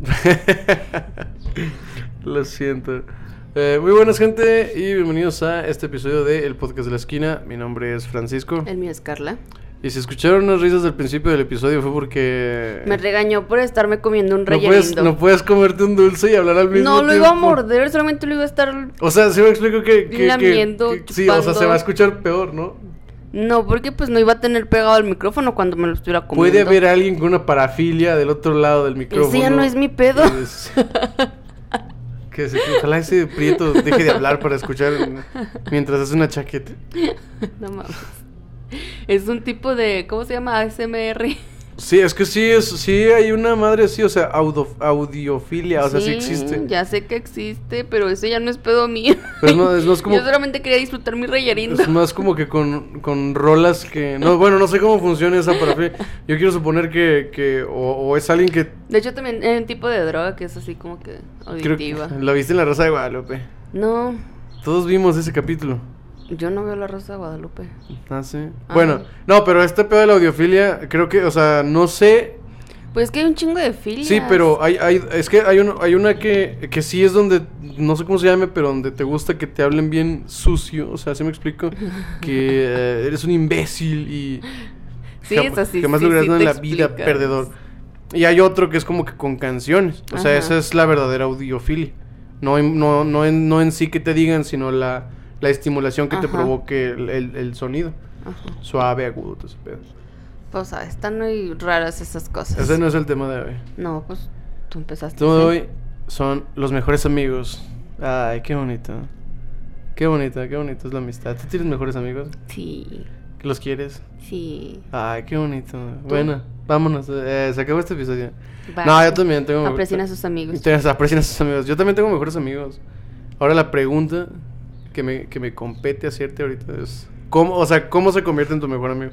Lo siento. Eh, muy buenas gente y bienvenidos a este episodio de El Podcast de la Esquina. Mi nombre es Francisco. El mío es Carla. Y si escucharon unas risas del principio del episodio fue porque... Me regañó por estarme comiendo un no puedes, relleno. no puedes comerte un dulce y hablar al mismo No, tiempo. lo iba a morder, solamente lo iba a estar... O sea, sí me explico que... que- que- Lamiendo, que- sí, o sea, se va a escuchar peor, ¿no? No, porque pues no iba a tener pegado el micrófono cuando me lo estuviera comiendo. Puede haber alguien con una parafilia del otro lado del micrófono. Ese ya no es mi pedo. Que es- Que, se- ojalá ese prieto deje de hablar para escuchar mientras hace una chaqueta. No mames. Es un tipo de... ¿Cómo se llama? ASMR. Sí, es que sí, es, sí hay una madre así, o sea, audiofilia, o sea, sí existe. Ya sé que existe, pero eso ya no es pedo mío. No, es, es como... Yo solamente quería disfrutar mi reyerindo. Es más como que con, con rolas que... No, bueno, no sé cómo funciona esa parafilia. Yo quiero suponer que... que o, o es alguien que... De hecho, también hay un tipo de droga que es así como que Creo que auditiva. la viste en La Rosa de Guadalupe. No, Todos vimos ese capítulo. Yo no veo la Rosa de Guadalupe. Ah, sí. Ah. Bueno, no, pero este pedo de la audiofilia, creo que, o sea, no sé. Pues es que hay un chingo de filias. Sí, pero hay, hay, es que hay, uno, hay una que, que sí es donde, no sé cómo se llame, pero donde te gusta que te hablen bien sucio, o sea, ¿sí me explico? Que eh, eres un imbécil y... Sí, es así, Jamás sí, te en la vida explicas. perdedor. Y hay otro que es como que con canciones, o sea, esa es la verdadera audiofilia. No, no, no, en, no en sí que te digan, sino la, la estimulación que te Ajá. provoque el, el- el sonido. Ajá. Suave, agudo, todo ese pedo. Pues, sabes, están muy raras esas cosas. Ese no es el tema de hoy. No, pues tú empezaste. Tema de hoy son los mejores amigos. Ay, qué bonito. Qué bonita, qué bonito es la amistad. ¿Tú tienes mejores amigos? Sí, ¿Que los quieres? sí. Ay, qué bonito. Bueno, vámonos. eh, se acabó este episodio. Va. No, yo también tengo... Aprecien a sus amigos. Te- Aprecien a sus amigos. Yo también tengo mejores amigos. Ahora la pregunta que me, que me compete hacerte ahorita es... ¿Cómo, o sea, ¿cómo se convierte en tu mejor amigo?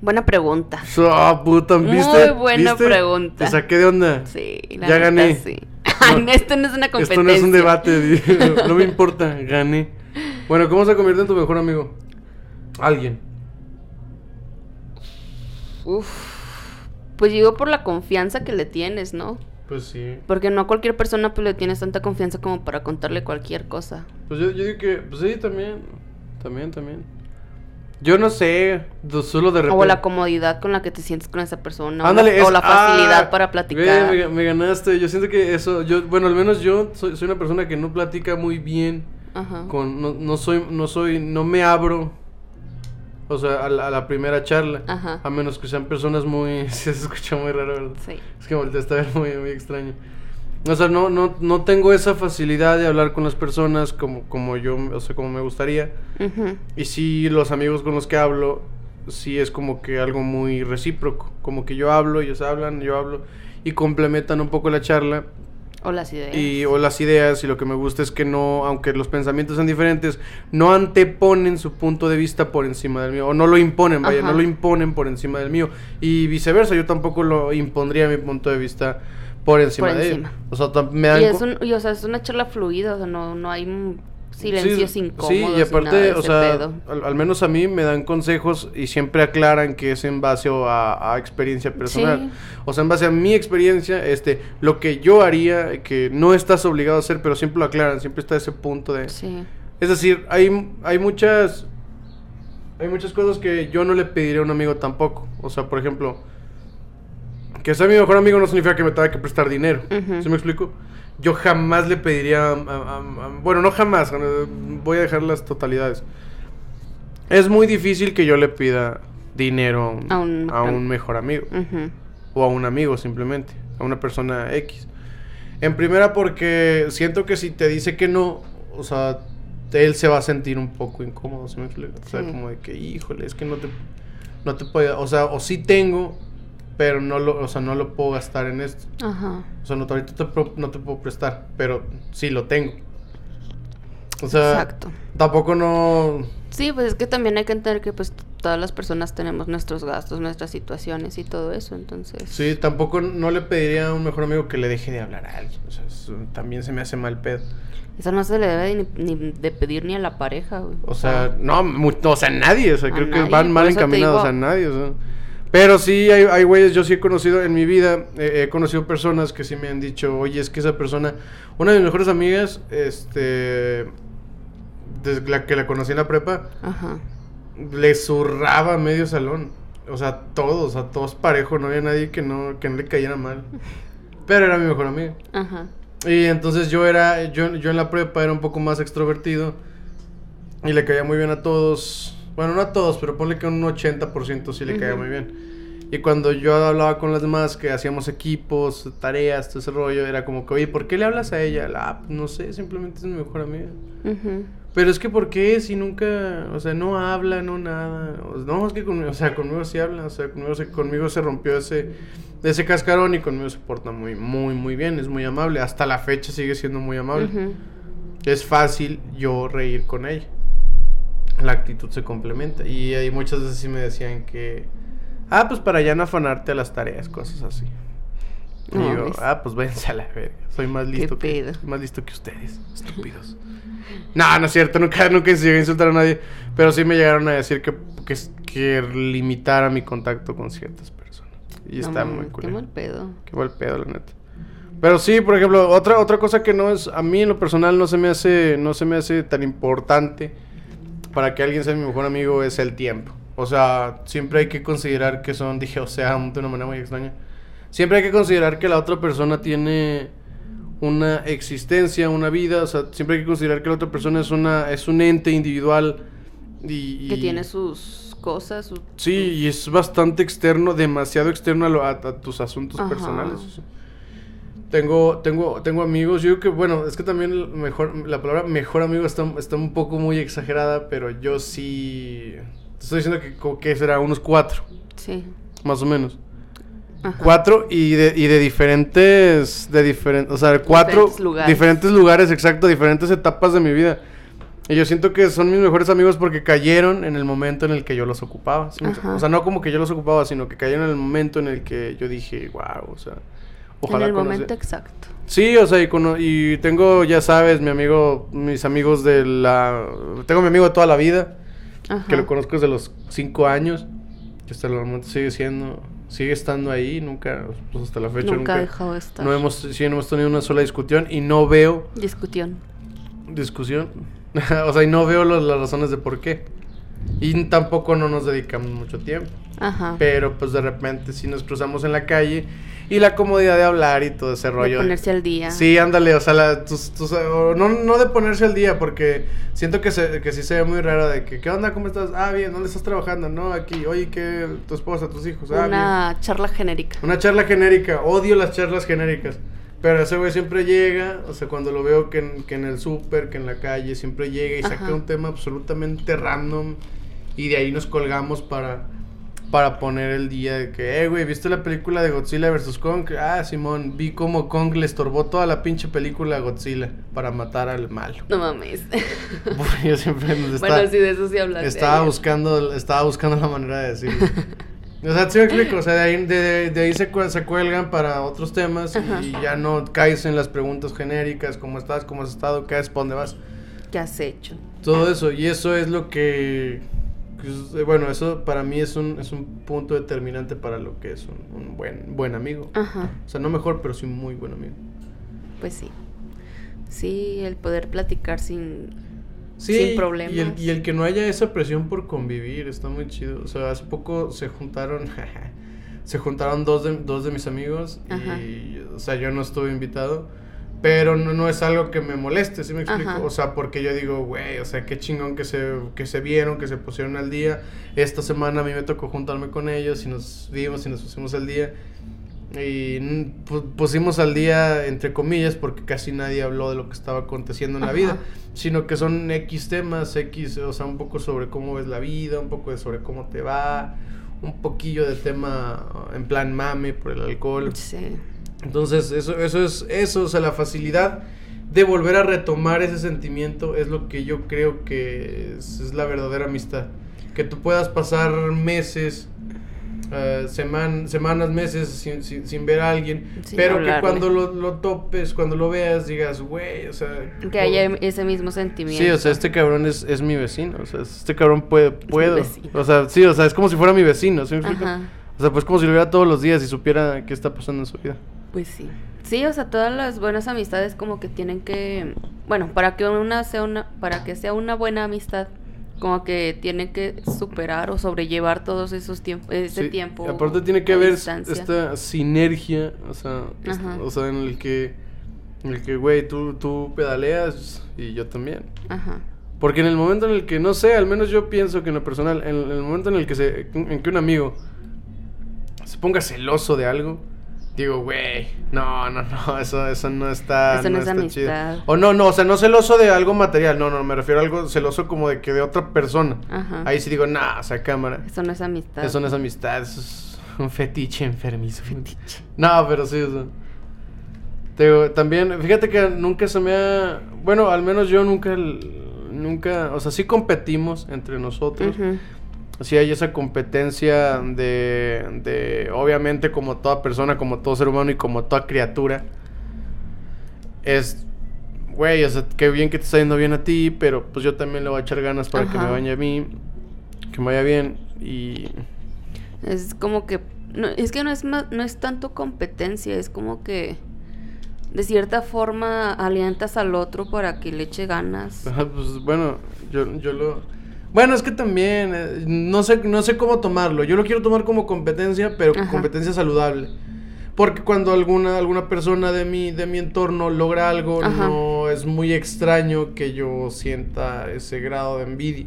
Buena pregunta. Ah, puta, Muy buena ¿Viste? pregunta. Te saqué de onda. Sí, la Ya neta, gané. sí. Esto no es una competencia. Esto no es un debate, no me importa, gané. Bueno, ¿cómo se convierte en tu mejor amigo? Alguien. Uf. Pues digo por la confianza que le tienes, ¿no? Pues sí. Porque no a cualquier persona pues le tienes tanta confianza como para contarle cualquier cosa. Pues yo, yo digo que, pues sí, también. También, también. Yo no sé, solo de repente. O la comodidad con la que te sientes con esa persona. o la- o la facilidad ah, para platicar. Me, me ganaste. Yo siento que eso, yo, bueno, al menos yo soy, soy una persona que no platica muy bien. Ajá. Con, no, no soy, no soy, no me abro. O sea, a la, a la primera charla. Ajá. A menos que sean personas muy. Se escucha muy raro, ¿verdad? Sí. Es que volteaste a ver muy, muy extraño. O sea, no, no, no tengo esa facilidad de hablar con las personas como, como yo, o sea, como me gustaría. Ujú. Y sí, los amigos con los que hablo, sí es como que algo muy recíproco. Como que yo hablo, ellos hablan, yo hablo. Y complementan un poco la charla. O las ideas. Y, o las ideas, y lo que me gusta es que no, aunque los pensamientos sean diferentes, no anteponen su punto de vista por encima del mío, o no lo imponen, vaya, Ajá. no lo imponen por encima del mío. Y viceversa, yo tampoco lo impondría mi punto de vista por encima Por de ellos. O sea, tam- me dan Y es, un, y, o sea, es una charla fluida, o sea, no, no hay silencios Sí, incómodos. Sí, y aparte, o sea, al, al menos a mí me dan consejos y siempre aclaran que es en base a, a experiencia personal. Sí. O sea, en base a mi experiencia, este, lo que yo haría, que no estás obligado a hacer, pero siempre lo aclaran, siempre está ese punto de... Sí. Es decir, hay, hay muchas... Hay muchas cosas que yo no le pediría a un amigo tampoco. O sea, por ejemplo, que sea mi mejor amigo no significa que me tenga que prestar dinero. Ujú. ¿Sí me explico? Yo jamás le pediría... a- a- a- bueno, no jamás. eh, Voy a dejar las totalidades. Es muy difícil que yo le pida dinero A un- mejor amigo o a un amigo simplemente, a una persona X. En primera porque siento que si te dice que no, o sea, él se va a sentir un poco incómodo. O sea, como de que, híjole, es que no te, no te puedo, o sea, o sí tengo, pero no lo, o sea, no lo puedo gastar en esto. Ajá. O sea, no, ahorita te pro- no te puedo prestar, pero sí lo tengo. O sea, Exacto. tampoco no... Sí, pues es que también hay que entender que pues todas las personas tenemos nuestros gastos, nuestras situaciones y todo eso, entonces... Sí, tampoco no le pediría a un mejor amigo que le deje de hablar a alguien. O sea, eso también se me hace mal pedo. Eso no se le debe ni, ni de pedir ni a la pareja, güey. O sea, no, o sea, nadie. O sea, creo que van mal encaminados digo- a nadie. O sea, Pero sí, hay, hay güeyes, yo sí he conocido en mi vida, eh, he conocido personas que sí me han dicho, oye, es que esa persona, una de mis mejores amigas, este, desde la que la conocí en la prepa, Ajá. le zurraba medio salón. O sea, todos, a todos parejos, no había nadie que no, que no le cayera mal. Pero era mi mejor amiga. Ajá. Y entonces yo era, yo, yo en la prepa era un poco más extrovertido y le caía muy bien a todos. Bueno, no a todos, pero ponle que un 80% sí le caía Ujú. muy bien. Y cuando yo hablaba con las demás, que hacíamos equipos, tareas, todo ese rollo, era como que, oye, ¿por qué le hablas a ella? Ah, pues, no sé, simplemente es mi mejor amiga. Ujú. Pero es que, ¿por qué? Si nunca, o sea, no habla, no nada. No, es que conmigo, o sea, conmigo sí habla, o sea, conmigo se, conmigo se rompió ese, ese cascarón y conmigo se porta muy, muy, muy bien, es muy amable. Hasta la fecha sigue siendo muy amable. Ujú. Es fácil yo reír con ella. La actitud se complementa. Y ahí muchas veces sí me decían que, ah, pues para ya no afanarte a las tareas, cosas así. Y yo, ves. ah, pues váyanse a la verga. Soy más listo que, más listo que ustedes, estúpidos. no, no es cierto, nunca, nunca llegué a insultar a nadie. Pero sí me llegaron a decir que, que, que limitara mi contacto con ciertas personas. Y No está muy Qué culero. mal pedo. Qué mal pedo, la neta. Pero sí, por ejemplo, otra, otra cosa que no es, a mí en lo personal no se me hace, no se me hace tan importante para que alguien sea mi mejor amigo es el tiempo. O sea, siempre hay que considerar que son, dije, o sea, de una manera muy extraña. Siempre hay que considerar que la otra persona tiene una existencia, una vida, o sea, siempre hay que considerar que la otra persona es una, es un ente individual y, Que y- tiene sus cosas, sus... Sí, y es bastante externo, demasiado externo a, lo- a- a tus asuntos Ajá. personales. o sea. Tengo, tengo, tengo amigos, yo digo que, bueno, es que también mejor, la palabra mejor amigo está, está un poco muy exagerada, pero yo sí... Te estoy diciendo que, que será unos cuatro, Sí. más o menos. Ajá. Cuatro y de, y de diferentes, de diferentes, o sea, cuatro Diferentes lugares. diferentes lugares, exacto, diferentes etapas de mi vida. Y yo siento que son mis mejores amigos porque cayeron en el momento en el que yo los ocupaba. O sea, no como que yo los ocupaba, sino que cayeron en el momento en el que yo dije, wow, o sea, ojalá en el conoce-". momento exacto. Sí, o sea, y, cono- y tengo, ya sabes, mi amigo, mis amigos de la... Tengo mi amigo de toda la vida, Ajá. que lo conozco desde los cinco años, que hasta el momento sigue siendo, sigue estando ahí, nunca, pues hasta la fecha Nunca nunca... ha dejado de estar. no hemos, sí, no hemos tenido una sola discusión y no veo Discusión. discusión. o sea, y no veo los- las razones de por qué. Y tampoco no nos dedicamos mucho tiempo. Ajá. Pero pues de repente si nos cruzamos en la calle y la comodidad de hablar y todo ese de rollo. ponerse al día. Sí, ándale, o sea, la- tus- tus- o no, no de ponerse al día, porque siento que, se, que sí se ve muy raro de que, ¿qué onda? ¿Cómo estás? Ah, bien, ¿dónde estás trabajando? No, aquí, oye, ¿qué? ¿Tu esposa, tus hijos? Ah, bien. Una charla genérica. Una charla genérica, odio las charlas genéricas. Pero ese güey siempre llega, o sea, cuando lo veo que en, que en el súper, que en la calle, siempre llega y saca Ajá. un tema absolutamente random y de ahí nos colgamos para, para poner el día de que, eh, güey, ¿viste la película de Godzilla vs. Kong? Ah, Simón, vi cómo Kong le estorbó toda la pinche película a Godzilla para matar al malo. No mames. Yo siempre nos bueno, estaba- sí, de eso sí hablaste. estaba ayer. buscando, estaba buscando la manera de decirlo. O sea, sí me explico, o sea, de ahí, de, de ahí se, se cuelgan para otros temas Ajá. y ya no caes en las preguntas genéricas, ¿cómo estás? ¿Cómo has estado? ¿Qué haces? ¿Para dónde vas? ¿Qué has hecho? Todo eso, y eso es lo que, bueno, eso para mí es un, es un punto determinante para lo que es un, un buen, buen amigo. Ajá. O sea, no mejor, pero sí muy buen amigo. Pues sí. Sí, el poder platicar sin, Sí, sin problemas. Y el, y el que no haya esa presión por convivir está muy chido. O sea, hace poco se juntaron, se juntaron dos de, dos de mis amigos Ajá. y, o sea, yo no estuve invitado. Pero no, no es algo que me moleste, ¿sí me explico? Ajá. O sea, porque yo digo, güey, o sea, qué chingón que se, que se vieron, que se pusieron al día. Esta semana a mí me tocó juntarme con ellos y nos vimos y nos pusimos al día. Y mm, pu- pusimos al día, entre comillas, porque casi nadie habló de lo que estaba aconteciendo en la vida, sino que son X temas, X, o sea, un poco sobre cómo ves la vida, un poco de sobre cómo te va, un poquillo de tema en plan mame por el alcohol. Sí. Entonces, eso, eso es eso, o sea, la facilidad de volver a retomar ese sentimiento es lo que yo creo que es, es la verdadera amistad. Que tú puedas pasar meses, seman- semanas, meses sin, sin- sin ver a alguien, Sin pero hablarle. que cuando lo, lo topes, cuando lo veas, digas, güey, o sea... Que haya ese mismo sentimiento. Sí, o sea, este cabrón es, es mi vecino, o sea, este cabrón puede, puedo, vecino. o sea, sí, o sea, es como si fuera mi vecino, ¿sí me explico? Ajá. O sea, pues como si lo viera todos los días y supiera qué está pasando en su vida. Pues sí. Sí, o sea, todas las buenas amistades como que tienen que, bueno, para que una sea una, para que sea una buena amistad, como que tiene que superar o sobrellevar todos esos tiempos, ese Sí, tiempo. aparte tiene que haber distancia. esta sinergia, o sea, o sea, en el que, en el que, güey, tú, tú pedaleas y yo también. Ajá. Porque en el momento en el que, no sé, al menos yo pienso que en lo personal, en, en el momento en el que se, en que un amigo se ponga celoso de algo, digo, güey, no, no, no, eso, eso no está, Eso no es está amistad. O no, no, o sea, no celoso de algo material, no, no, me refiero a algo celoso como de que de otra persona. Ajá. Ahí sí digo, nah, o sea, cámara. Eso no es amistad. Eso no es amistad, eso es un fetiche enfermizo. No, pero sí, o sea. te digo, también, fíjate que nunca se me ha. Bueno, al menos yo nunca. Nunca. O sea, sí competimos entre nosotros. Ujú. Sí hay esa competencia de, de. Obviamente, como toda persona, como todo ser humano y como toda criatura. Es. Güey, o sea, qué bien que te está yendo bien a ti, pero pues yo también le voy a echar ganas para que me vaya a mí. Que me vaya bien. Y. Es como que no, es que no es ma- no es tanto competencia, es como que de cierta forma alientas al otro para que le eche ganas. Ajá, pues bueno, yo, yo lo... Bueno, es que también, eh, no sé, no sé cómo tomarlo. Yo lo quiero tomar como competencia, pero Ajá. competencia saludable. Porque cuando alguna, alguna persona de mi, de mi entorno logra algo, Ajá. no es muy extraño que yo sienta ese grado de envidia.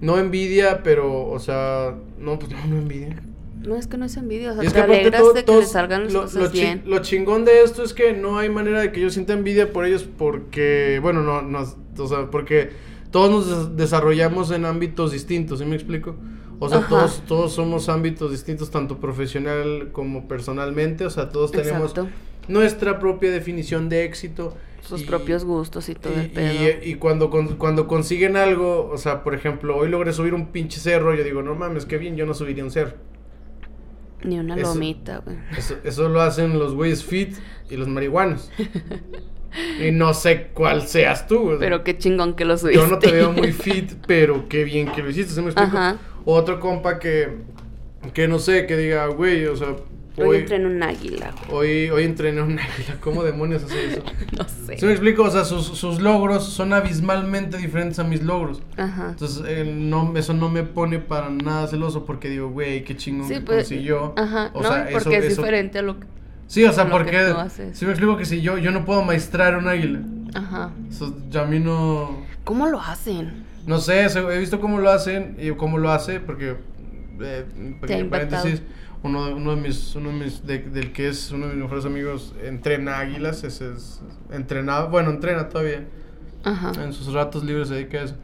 No envidia, pero, o sea, no, pues no, no envidia. No es que no es envidia, o sea, es te que alegras todo- de que todos- le salgan las lo, cosas lo chi- bien. lo chingón de esto es que no hay manera de que yo sienta envidia por ellos porque, bueno, no, no, o sea, porque todos nos des- desarrollamos en ámbitos distintos, ¿sí me explico? O sea, Ajá. todos, todos somos ámbitos distintos, tanto profesional como personalmente, o sea, todos tenemos Exacto. nuestra propia definición de éxito. Sus y- propios gustos y todo y, el pedo. y- y cuando, con- cuando consiguen algo, o sea, por ejemplo, hoy logré subir un pinche cerro, yo digo, no mames, qué bien, yo no subiría un cerro. Ni una eso- lomita, güey. Eso, eso lo hacen los güeyes fit y los marihuanos. y no sé cuál seas tú. güey. Pero qué chingón que lo subiste. Yo no te veo muy fit, pero qué bien que lo hiciste, ¿se me explico? Ajá. Otro compa que, que no sé, que diga, güey, o sea, Hoy hoy, entré en un águila, hoy, hoy entrené un águila. ¿Cómo demonios hace eso? No sé. ¿Sí me explico? O sea, sus, sus logros son abismalmente diferentes a mis logros. Ajá. Entonces, eh, no, eso no me pone para nada celoso porque digo, güey, qué chingón Sí, que pues. consiguió. Ajá. O no, sea, porque eso- es eso- diferente a lo que. Sí, o sea, porque. Sí, me explico que si yo, yo no puedo maestrar un águila. Ajá. Eso ya a mí no. ¿Cómo lo hacen? No sé, he visto cómo lo hacen y cómo lo hace, porque. Eh, pequeño paréntesis. Uno, de- uno de mis. Uno de mis de- del que es uno de mis mejores amigos entrena águilas. Ese es. Entrenaba. Bueno, entrena todavía. Ajá. En sus ratos libres se dedica a eso.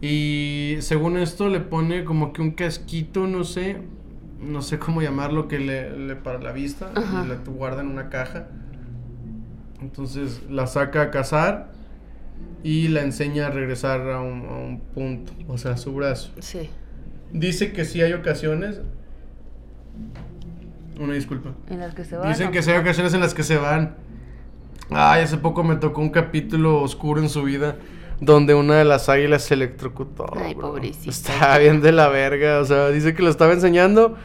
Y según esto le pone como que un casquito, no sé, no sé cómo llamarlo, que le, le para la vista Ajá. y la guarda en una caja. Entonces la saca a cazar y la enseña a regresar a un, a un punto, o sea, a su brazo. Sí. Dice que sí hay ocasiones. Una disculpa. En las que se van. Dicen que sí hay ocasiones en las que se van. Ay, hace poco me tocó un capítulo oscuro en su vida donde una de las águilas se electrocutó. Ay, bro. pobrecita. Estaba bien de la verga. O sea, dice que lo estaba enseñando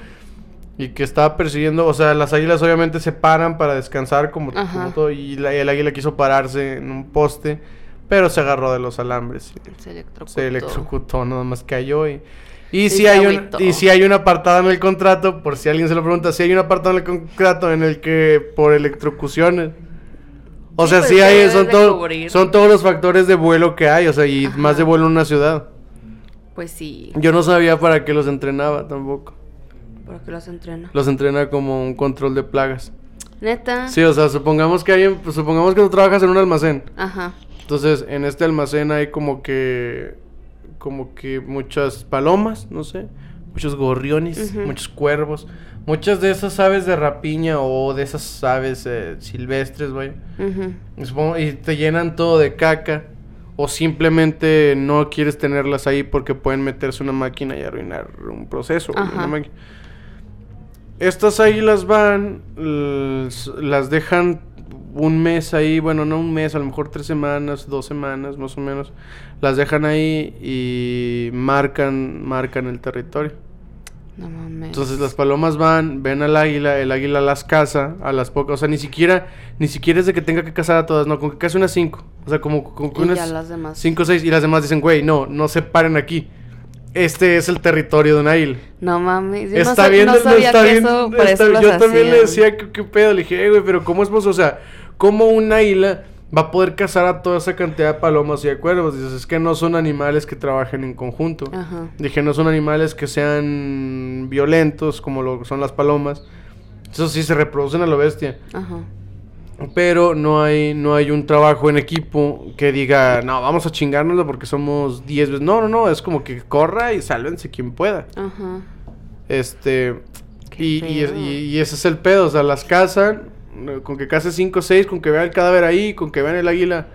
y que estaba persiguiendo. O sea, las águilas obviamente se paran para descansar como, como todo. Y la- el águila quiso pararse en un poste, pero se agarró de los alambres. Se electrocutó. se electrocutó, nada más cayó y... Y si hay un, y si hay un apartado en el contrato, por si alguien se lo pregunta, si hay un apartado en el contrato en el que por electrocuciones. O sea, pues, sí hay, son, todo- son todos los factores de vuelo que hay, o sea, y Ajá. más de vuelo en una ciudad. Pues sí. Yo no sabía para qué los entrenaba tampoco. ¿Para qué los entrena? Los entrena como un control de plagas. Neta. Sí, o sea, supongamos que hay, pues, supongamos que tú trabajas en un almacén. Ajá. Entonces, en este almacén hay como que como que muchas palomas, no sé, muchos gorriones, muchos cuervos, muchas de esas aves de rapiña o de esas aves eh, silvestres, güey. Y te llenan todo de caca o simplemente no quieres tenerlas ahí porque pueden meterse una máquina y arruinar un proceso. una. Estas águilas van, las dejan un mes ahí, bueno, no un mes, a lo mejor tres semanas, dos semanas más o menos. Las dejan ahí y marcan, marcan el territorio. No mames. Entonces las palomas van, ven al águila, el águila las caza a las pocas, o sea, ni siquiera, ni siquiera es de que tenga que cazar a todas, no, con que case unas cinco, o sea, como con que unas las demás. cinco o seis, y las demás dicen, güey, no, no se paren aquí, este es el territorio de águila. No mames. Yo está bien, no sabía está que bien, eso, está- las yo también le decía, ¿qué, qué pedo? Le dije, "Eh, güey, pero ¿cómo es posible? O sea, ¿cómo un águila va a poder cazar a toda esa cantidad de palomas y de cuervos? Dices, es que no son animales que trabajen en conjunto. Ajá. Dije, no son animales que sean violentos como lo son las palomas. Eso sí, se reproducen a lo bestia. Ajá. Pero no hay, no hay un trabajo en equipo que diga, no, vamos a chingárnoslo porque somos 10 veces. No, no, no, es como que corra y sálvense quien pueda. Ajá. Este. Y, y, ese es el pedo, o sea, las cazan, con que case 5 o 6, con que vean el cadáver ahí, con que vean el águila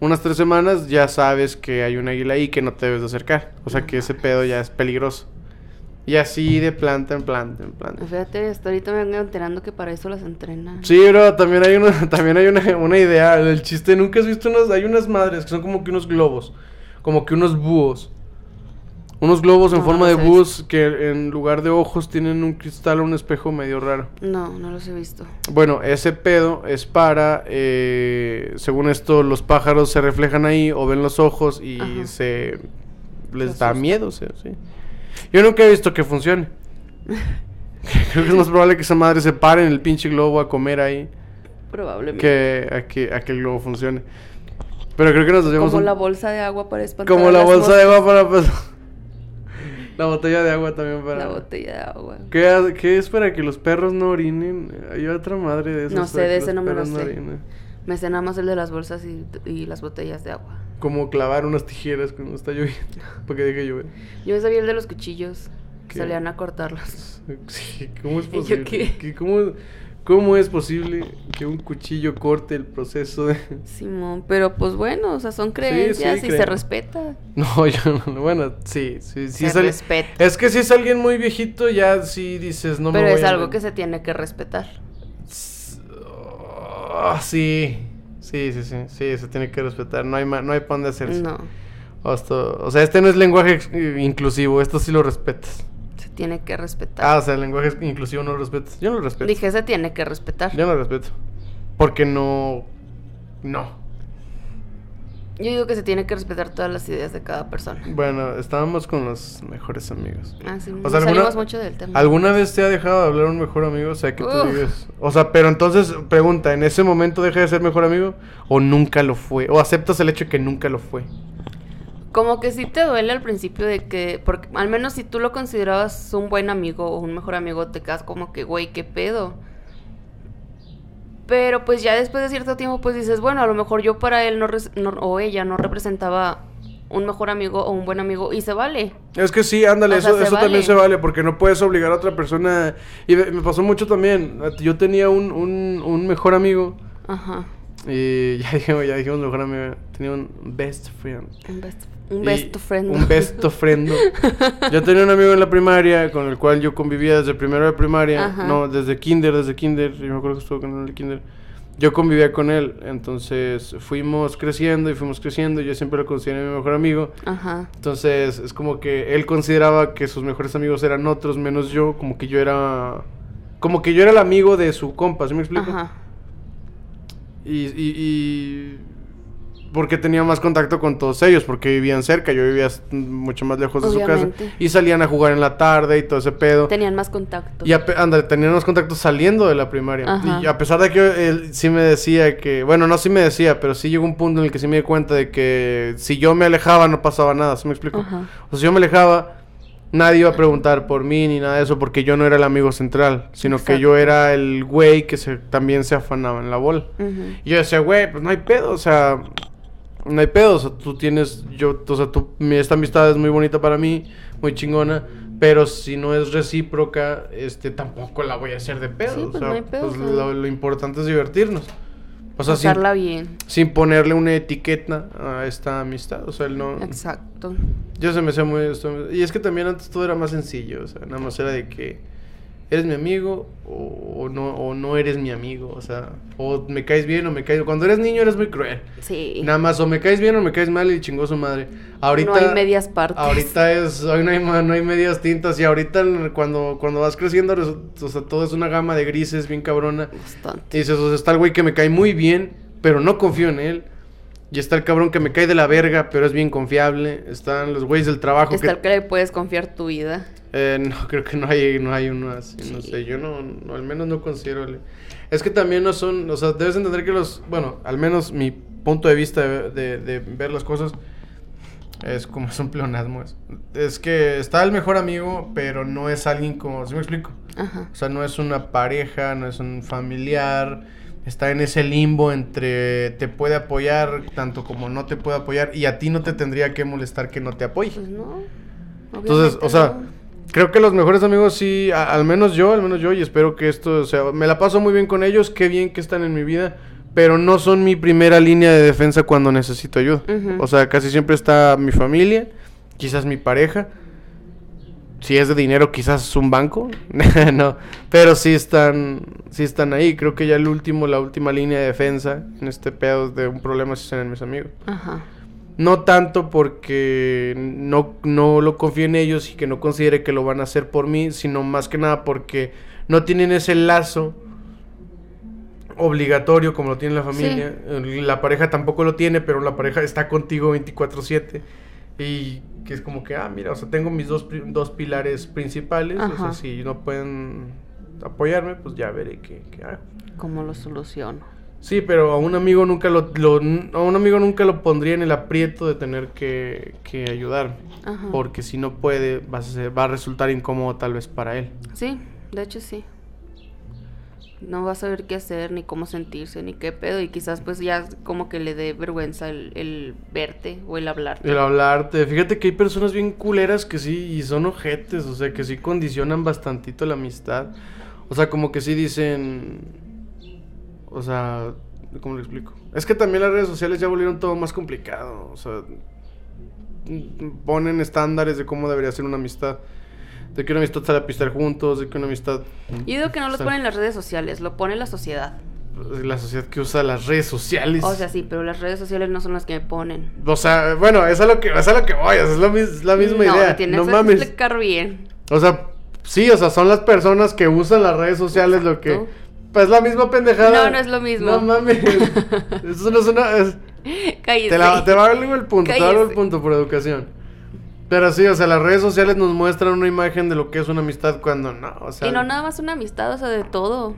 unas 3 semanas, ya sabes que hay un águila ahí que no te debes de acercar. O sea, que ese pedo ya es peligroso. Y así de planta en planta en planta. Fíjate, hasta ahorita me vengo enterando que para eso las entrenan. Sí, bro, también hay una, también hay una, una idea del chiste. Nunca has visto unas, hay unas madres que son como que unos globos, como que unos búhos. Unos globos en No, forma no de búhos que en lugar de ojos tienen un cristal o un espejo medio raro. No, no los he visto. Bueno, ese pedo es para, eh, según esto, los pájaros se reflejan ahí o ven los ojos y Ajá. se les da miedo, sí. Yo nunca he visto que funcione. Creo que es más probable que esa madre se pare en el pinche globo a comer ahí Probablemente. que a que, a que el globo funcione. Pero creo que nos hacemos Como un- la bolsa de agua para espantar como la bolsa de agua para pues, la botella de agua también para La botella de agua. ¿Qué, qué es para que los perros no orinen? Hay otra madre de esas. No sé, de ese no me lo sé. Me sé nada más el de las bolsas y, y las botellas de agua. Como clavar unas tijeras cuando está lloviendo. Para que deje de llover. Yo sabía el de los cuchillos. ¿Qué? Salían a cortarlos. Sí, ¿Cómo es ¿Y yo posible? qué? ¿Qué- cómo, cómo es posible que un cuchillo corte el proceso de.? Simón, pero pues bueno, o sea, son creencias y se respeta. No, yo no. Bueno, sí, sí, sí. Se es, al- respeta. es que si es alguien muy viejito, ya sí dices, no pero me voy es algo que se tiene que respetar. Ah, sí. Sí, sí, sí. Sí, se tiene que respetar. No hay, ma- no hay pan de hacerse. No, Esto- o sea, este no es lenguaje ex- inclusivo. Esto sí lo respetas. se tiene que respetar. Ah, o sea, el lenguaje inclusivo no lo respetas. Yo no lo respeto. Dije, se tiene que respetar. Yo no lo respeto. Porque no. No. Yo digo que se tiene que respetar todas las ideas de cada persona. Bueno, estábamos con los mejores amigos. Ah, sí, O alguna- mucho del tema. ¿Alguna vez te ha dejado de hablar un mejor amigo? O sea, que tú digas. O sea, pero entonces, pregunta, ¿en ese momento deja de ser mejor amigo? ¿O nunca lo fue? ¿O aceptas el hecho de que nunca lo fue? Como que sí te duele al principio de que, porque al menos si tú lo considerabas un buen amigo o un mejor amigo, te quedas como que, güey, ¿qué pedo? Pero pues ya después de cierto tiempo, pues dices, bueno, a lo mejor yo para él no, no- o ella no representaba un mejor amigo o un buen amigo y se vale. Es que sí, ándale, O sea, eso, eso también se vale, porque no puedes obligar a otra persona. Y me me pasó mucho también. Yo tenía un, un, un mejor amigo. Ajá. Y ya dijimos, ya dijimos mejor amigo. Tenía un best friend. Un best, un best friend. Un best friend. Yo tenía un amigo en la primaria con el cual yo convivía desde primero de primaria. Ajá. No, desde kinder, desde kinder. Yo me acuerdo que estuvo con el kinder. Yo convivía con él. Entonces fuimos creciendo y fuimos creciendo. Yo siempre lo consideré mi mejor amigo. Ajá. Entonces es como que él consideraba que sus mejores amigos eran otros menos yo. Como que yo era... Como que yo era el amigo de su compa, ¿sí me explico? Ajá. Y, y, y- porque tenía más contacto con todos ellos, porque vivían cerca, yo vivía mucho más lejos de su casa. Y salían a jugar en la tarde y todo ese pedo. Tenían más contacto. Y a pe- ándale, tenían los contactos saliendo de la primaria. Ajá. Y a pesar de que él sí me decía que, bueno, no sí me decía, pero sí llegó un punto en el que sí me di cuenta de que si yo me alejaba no pasaba nada, ¿sí me explico? Ajá. O sea, si yo me alejaba, nadie iba a preguntar por mí ni nada de eso, porque yo no era el amigo central, sino que yo Exacto. era el güey que se, también se afanaba en la bola. Ujú. Y yo decía, güey, pues no hay pedo, o sea, no hay pedo, o sea, tú tienes, yo, o sea, tú, esta amistad es muy bonita para mí, muy chingona, pero si no es recíproca, este, tampoco la voy a hacer de pedo, Sí, o pues sea, no hay pedo, pues o sea. lo, lo importante es divertirnos. O sea, sin, Pasarla bien. sin ponerle una etiqueta a esta amistad, o sea, él no... Exacto. Yo se me hacía muy... Y es que también antes todo era más sencillo, o sea, nada más era de que... ¿eres mi amigo o, no, o no eres mi amigo? O sea, o me caes bien o me caes... Cuando eres niño eres muy cruel. Sí. Nada más, o me caes bien o me caes mal y chingó su madre. Ahorita... No hay medias partes. Ahorita es... Hoy no hay, no hay medias tintas y ahorita cuando, cuando vas creciendo, o sea, todo es una gama de grises bien cabrona. Bastante. Y dices, o sea, está el güey que me cae muy bien, pero no confío en él. Y está el cabrón que me cae de la verga, pero es bien confiable. Están los güeyes del trabajo. Está el que le puedes confiar tu vida. Eh, no, creo que no hay, no hay uno así. No sé, yo no, al menos no considero. Es que también no son. O sea, debes entender que los. Bueno, al menos mi punto de vista de, de, ver las cosas es como es un pleonasmo. Es, es, que está el mejor amigo, pero no es alguien como. ¿Sí me explico? Ajá. O sea, no es una pareja, no es un familiar está en ese limbo entre te puede apoyar tanto como no te puede apoyar y a ti no te tendría que molestar que no te apoye. Pues no. Entonces, o sea, creo que los mejores amigos sí, al menos yo, al menos yo y espero que esto, o sea, me la paso muy bien con ellos, qué bien que están en mi vida, pero no son mi primera línea de defensa cuando necesito ayuda. O sea, casi siempre está mi familia, quizás mi pareja si es de dinero, quizás un banco. no, pero sí están, sí están ahí. Creo que ya el último, la última línea de defensa en este pedo de un problema si son mis amigos. Ajá. No tanto porque no, no lo confío en ellos y que no considere que lo van a hacer por mí, sino más que nada porque no tienen ese lazo obligatorio como lo tiene la familia. La pareja tampoco lo tiene, pero la pareja está contigo 24/7. Y que es como que, ah, mira, o sea, tengo mis dos, dos pilares principales, o sea, si no pueden apoyarme, pues ya veré qué, qué hago. ¿Cómo lo soluciono? Sí, pero a un amigo nunca lo, lo, a un amigo nunca lo pondría en el aprieto de tener que, que ayudarme. Porque si no puede, va a, ser, va a resultar incómodo tal vez para él. Sí, de hecho sí no va a saber qué hacer, ni cómo sentirse, ni qué pedo, y quizás pues ya como que le dé vergüenza el, verte o el hablarte. El hablarte. Fíjate que hay personas bien culeras que sí, y son ojetes, o sea, que sí condicionan bastantito la amistad. O sea, como que sí dicen... O sea, ¿cómo lo explico? Es que también las redes sociales ya volvieron todo más complicado, o sea... Ponen estándares de cómo debería ser una amistad de que una amistad sale a pistar juntos, de que una amistad... Yo digo que no lo ponen las redes sociales, lo pone la sociedad. La sociedad que usa las redes sociales. O sea, sí, pero las redes sociales no son las que me ponen. O sea, bueno, es a lo que, es a lo que voy, es, la misma no, idea. Tienes no mames. explicar bien. O sea, sí, o sea, son las personas que usan las redes sociales lo que... Pues la misma pendejada. No, no es lo mismo. No mames. Eso no es una... Es... Te, la, te va a dar el punto, te va a dar el punto por educación. Pero sí, o sea, las redes sociales nos muestran una imagen de lo que es una amistad cuando no, o sea... Y no nada más una amistad, o sea, de todo.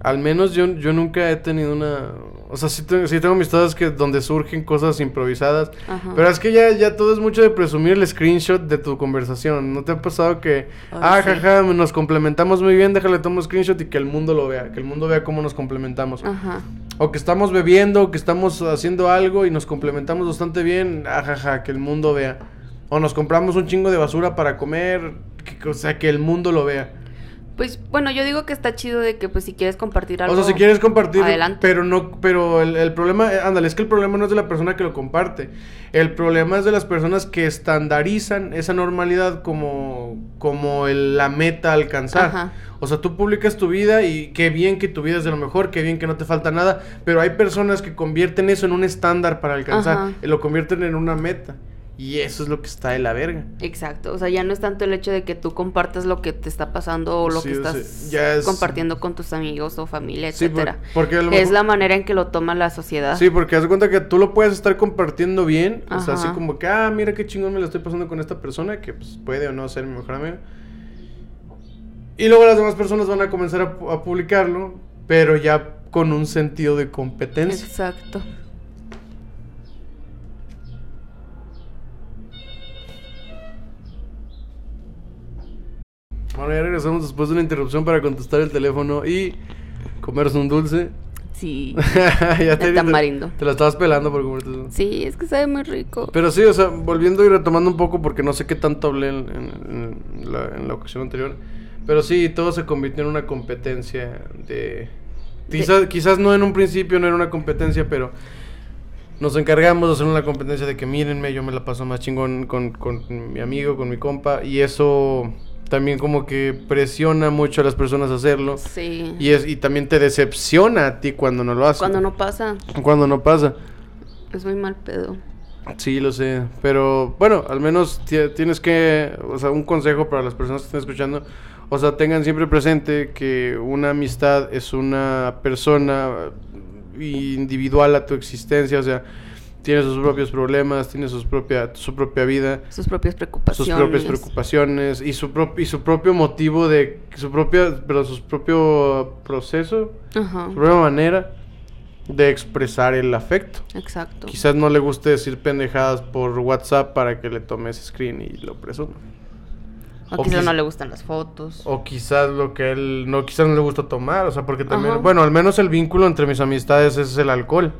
Al menos yo, yo nunca he tenido una... O sea, sí, tengo, sí tengo amistades que donde surgen cosas improvisadas. Pero es que ya, ya todo es mucho de presumir el screenshot de tu conversación. ¿No te ha pasado que... ah, jaja, nos complementamos muy bien, déjale tomo screenshot y que el mundo lo vea. Que el mundo vea cómo nos complementamos. Ajá. O que estamos bebiendo, o que estamos haciendo algo y nos complementamos bastante bien. Ah, jaja, que el mundo vea. O nos compramos un chingo de basura para comer, o sea, que el mundo lo vea. Pues bueno, yo digo que está chido de que pues si quieres compartir algo. O sea, si quieres compartir, adelante. pero no pero el, el, problema, eh, ándale, es que el problema no es de la persona que lo comparte. El problema es de las personas que estandarizan esa normalidad como como el, la meta a alcanzar. O sea, tú publicas tu vida y qué bien que tu vida es de lo mejor, qué bien que no te falta nada, pero hay personas que convierten eso en un estándar para alcanzar, y lo convierten en una meta. Y eso es lo que está de la verga. Exacto. O sea, ya no es tanto el hecho de que tú compartas lo que te está pasando o lo que estás compartiendo con tus amigos o familia, etcétera. porque Es la manera en que lo toma la sociedad. Sí, porque haz cuenta que tú lo puedes estar compartiendo bien. O sea, así como que, ah, mira qué chingón me lo estoy pasando con esta persona que pues, puede o no ser mi mejor amigo. Y luego las demás personas van a comenzar a, a publicarlo, pero ya con un sentido de competencia. Exacto. Bueno, ya regresamos después de una interrupción para contestar el teléfono y comerse un dulce. Sí. ya te, tamarindo. Te, la estabas pelando por comerte Sí, es que sabe muy rico. Pero sí, o sea, volviendo y retomando un poco, porque no sé qué tanto hablé en, la, ocasión anterior. Pero sí, todo se convirtió en una competencia de... Quizás, quizás no en un principio no era una competencia, pero nos encargamos de hacer una competencia de que mírenme, yo me la paso más chingón con, con mi amigo, con mi compa, y eso también como que presiona mucho a las personas a hacerlo. Sí. Y, es, y también te decepciona a ti cuando no lo haces. Cuando no pasa, Cuando no pasa. es muy mal pedo. Sí, lo sé. Pero bueno, al menos ti- tienes que, o sea, un consejo para las personas que están escuchando. O sea, tengan siempre presente que una amistad es una persona individual a tu existencia. O sea, tiene sus propios problemas, tiene sus propia, su propia vida, Sus propias sus preocupaciones. propias preocupaciones y su, prop- y su propio motivo de, su propia, pero su propio proceso, Ajá. su propia manera de expresar el afecto. Exacto. Quizás no le guste decir pendejadas por WhatsApp para que le tomes screen y lo presuma. O o quizás quiz- no le gustan las fotos. O quizás lo que él no quizás no le gusta tomar, o sea, porque también, Ajá. bueno, al menos el vínculo entre mis amistades es el alcohol.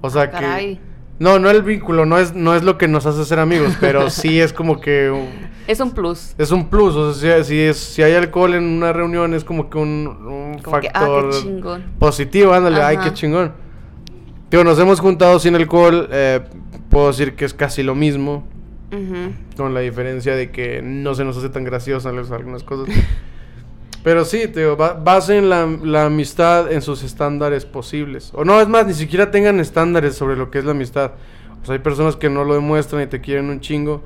O sea, que Caray. No, no el vínculo, no es no es lo que nos hace ser amigos, pero sí es como que un- Es un plus. es un plus, o sea, si, es si hay alcohol en una reunión es como que un, un Como que, ah, factor positivo, ándale, ay, qué chingón. Digo, nos hemos juntado sin alcohol, eh, puedo decir que es casi lo mismo, con la diferencia de que no se nos hace tan graciosas las- algunas cosas. Pero sí, te digo, ba- basen la, la amistad en sus estándares posibles. O no, es más, ni siquiera tengan estándares sobre lo que es la amistad. O sea, hay personas que no lo demuestran y te quieren un chingo.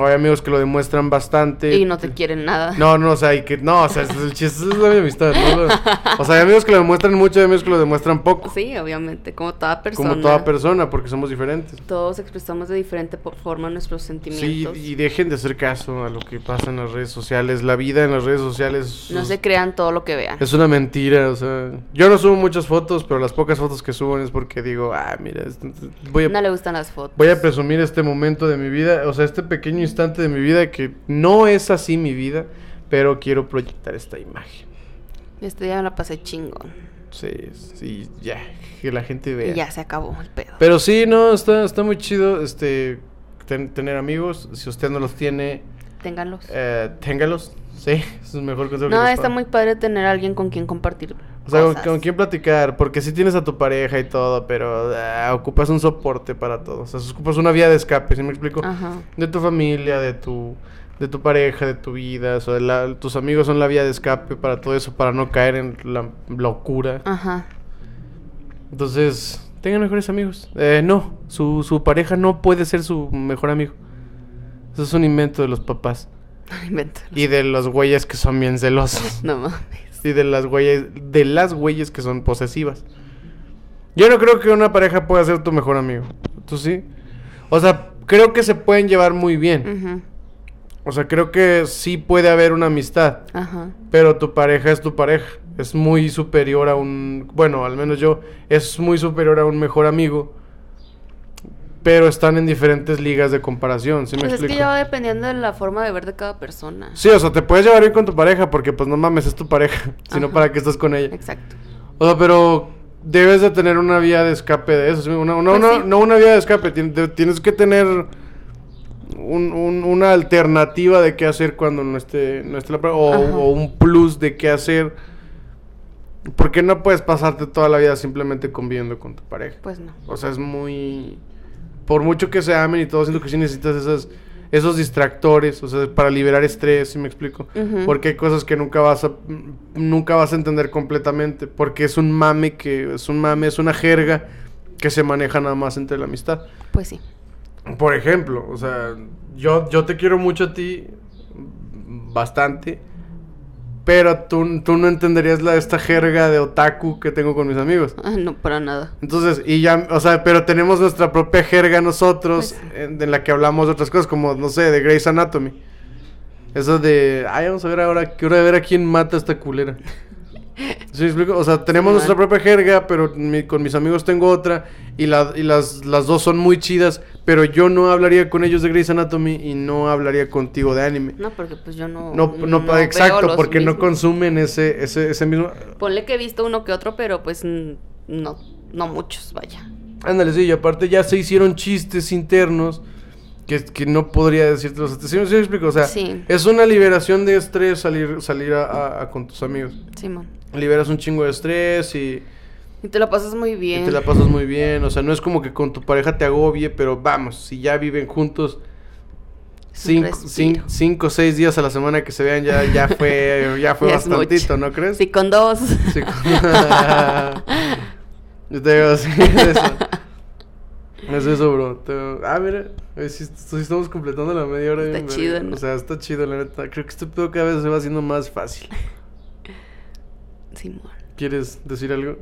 Hay amigos que lo demuestran bastante. Y no te quieren nada. No, no, o sea, y que no, o sea, es el chiste, es la amistad, O sea, hay amigos que lo demuestran mucho y hay amigos que lo demuestran poco. Sí, obviamente, como toda persona. como toda persona, porque somos diferentes. Todos expresamos de diferente forma nuestros Sí, sentimientos. y dejen de hacer caso a lo que pasa en las redes sociales. La vida en las redes sociales No es, se crean todo lo que vean. es una mentira. O sea, yo no subo muchas fotos, pero las pocas fotos que subo es porque digo, ah, mira, voy a, No le gustan las fotos. voy a presumir este momento de mi vida, o sea, este pequeño instante de mi vida que no es así mi vida, pero quiero proyectar esta imagen. Este día me la pasé chingón. Sí, sí, ya, que la gente vea. Y ya se acabó el pedo. Pero sí, no, está, está muy chido este ten- tener amigos. Si usted no los tiene, Ténganlos. eh, téngalos. Sí, es el mejor consejo que no, les está muy padre tener a alguien con quien compartir. O sea, con, quién platicar, porque sí tienes a tu pareja y todo, pero ah, ocupas un soporte para todo. O sea, ocupas una vía de escape, ¿sí me explico? Ajá. De tu familia, de tu, de tu pareja, de tu vida. O sea, la- tus amigos son la vía de escape para todo eso, para no caer en la locura. Ajá. Entonces, tengan mejores amigos. Eh, no, su, su pareja no puede ser su mejor amigo. Eso es un invento de los papás. Invéntalo. Y de los güeyes que son bien celosos. No mames. Y de las güeyes, de las güeyes que son posesivas. Yo no creo que una pareja pueda ser tu mejor amigo. ¿Tú sí? O sea, creo que se pueden llevar muy bien. Ujú. O sea, creo que sí puede haber una amistad. Pero tu pareja es tu pareja. Es muy superior a un... Bueno, al menos yo. Es muy superior a un mejor amigo. Pero están en diferentes ligas de comparación. ¿Sí me Pues es explico? que ya va dependiendo de la forma de ver de cada persona. Sí, o sea, te puedes llevar bien con tu pareja porque pues no mames, es tu pareja. Sino para que estás con ella. Exacto. O sea, pero debes de tener una vía de escape de eso. ¿sí? Una, una- Pues una- sí. No una vía de escape. Tienes que tener un- un- una alternativa de qué hacer cuando no esté, no esté la pareja. O, o un plus de qué hacer. Porque no puedes pasarte toda la vida simplemente conviviendo con tu pareja. Pues no. O sea, es muy... Por mucho que se amen y todo, siento que sí necesitas esas, esos distractores, o sea, para liberar estrés, ¿sí me explico? Porque hay cosas que nunca vas a nunca vas a entender completamente, porque es un mame que es un mame, es una jerga que se maneja nada más entre la amistad. Pues sí. Por ejemplo, o sea, yo yo te quiero mucho a ti bastante, pero tú, tú no entenderías la esta jerga de otaku que tengo con mis amigos. Ah, no, para nada. Entonces, y ya, o sea, pero tenemos nuestra propia jerga nosotros, Pues- en, en la que hablamos de otras cosas, como, no sé, de Grey's Anatomy. Eso de, ay, vamos a ver ahora, de ver a quién mata a esta culera. ¿Sí explico? O sea, tenemos Sí, nuestra propia jerga, pero mi- con mis amigos tengo otra, y, la, y las, las dos son muy chidas, pero yo no hablaría con ellos de Grey's Anatomy y no hablaría contigo de anime. No, porque pues yo no. No, no, veo exacto, los porque no mismos. consumen ese, ese, ese mismo... Ponle que he visto uno que otro, pero pues no, no muchos, vaya. Ándale, sí, y aparte ya se hicieron chistes internos que, que no podría decirte. ¿Sí, sí me explico? O sea, Sí. es una liberación de estrés salir, salir a, a- a con tus amigos. Simón. Liberas un chingo de estrés y, Y te la pasas muy y bien. te la pasas muy bien. O sea, no es como que con tu pareja te agobie, pero vamos, si ya viven juntos, cinco, o seis días a la semana que se vean ya, ya fue, ya fue bastantito. ¿no crees? Sí, con dos. Sí, con- Yo te digo, sí, es eso. Es eso, bro. Te- Ah, mira, eh, sí, sí estamos completando la media hora. Está bien chido. ¿no? O sea, está chido, la neta. Creo que este pedo cada vez se va haciendo más fácil. Simón. ¿Quieres decir algo?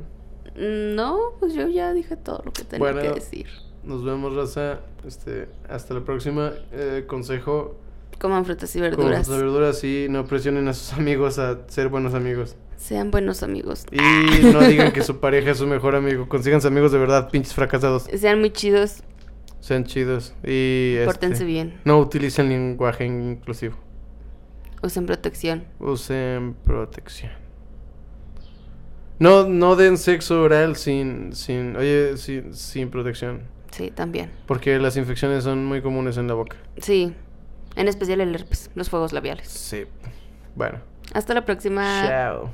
No, pues yo ya dije todo lo que tenía Bueno. que decir. Nos vemos, raza. Este, hasta la próxima. Eh, consejo: Coman frutas y verduras. frutas y verduras y no presionen a sus amigos a ser buenos amigos. Sean buenos amigos. Y no digan que su pareja es su mejor amigo. Consíganse amigos de verdad, pinches fracasados. Sean muy chidos. Sean chidos. Y. este, Pórtense bien. No utilicen lenguaje inclusivo. Usen protección. Usen protección. No, no den sexo oral sin, sin, oye, sin, sin protección. Sí, también. Porque las infecciones son muy comunes en la boca. Sí. En especial el herpes, los fuegos labiales. Sí. Bueno. Hasta la próxima. Chao.